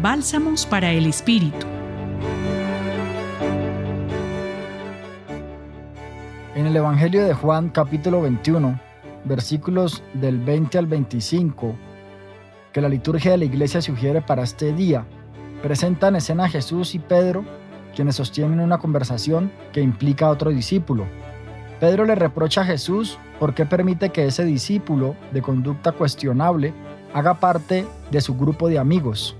Bálsamos para el Espíritu. En el Evangelio de Juan capítulo 21, versículos del 20 al 25, que la liturgia de la iglesia sugiere para este día, presentan escena a Jesús y Pedro, quienes sostienen una conversación que implica a otro discípulo. Pedro le reprocha a Jesús por qué permite que ese discípulo de conducta cuestionable haga parte de su grupo de amigos.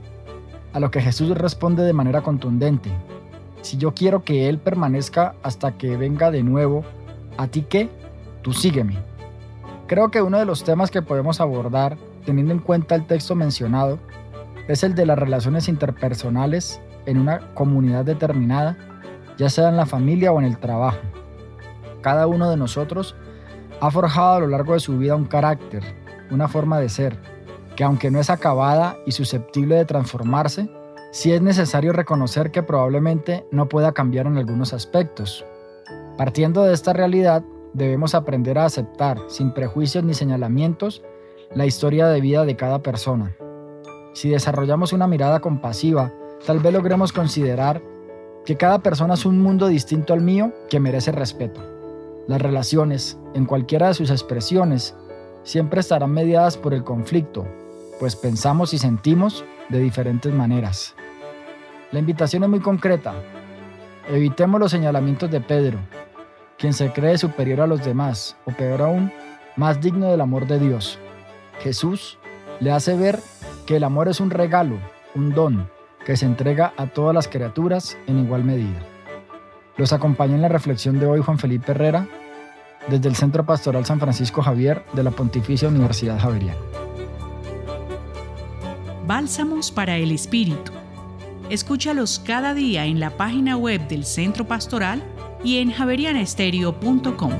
A lo que Jesús responde de manera contundente, si yo quiero que Él permanezca hasta que venga de nuevo, ¿a ti qué? Tú sígueme. Creo que uno de los temas que podemos abordar, teniendo en cuenta el texto mencionado, es el de las relaciones interpersonales en una comunidad determinada, ya sea en la familia o en el trabajo. Cada uno de nosotros ha forjado a lo largo de su vida un carácter, una forma de ser, que aunque no es acabada y susceptible de transformarse, sí es necesario reconocer que probablemente no pueda cambiar en algunos aspectos. Partiendo de esta realidad, debemos aprender a aceptar, sin prejuicios ni señalamientos, la historia de vida de cada persona. Si desarrollamos una mirada compasiva, tal vez logremos considerar que cada persona es un mundo distinto al mío que merece respeto. Las relaciones, en cualquiera de sus expresiones, siempre estarán mediadas por el conflicto, pues pensamos y sentimos de diferentes maneras. La invitación es muy concreta. Evitemos los señalamientos de Pedro, quien se cree superior a los demás, o peor aún, más digno del amor de Dios. Jesús le hace ver que el amor es un regalo, un don, que se entrega a todas las criaturas en igual medida. Los acompaña en la reflexión de hoy Juan Felipe Herrera, desde el Centro Pastoral San Francisco Javier de la Pontificia Universidad Javeriana. Bálsamos para el Espíritu. Escúchalos cada día en la página web del Centro Pastoral y en javerianestereo.com.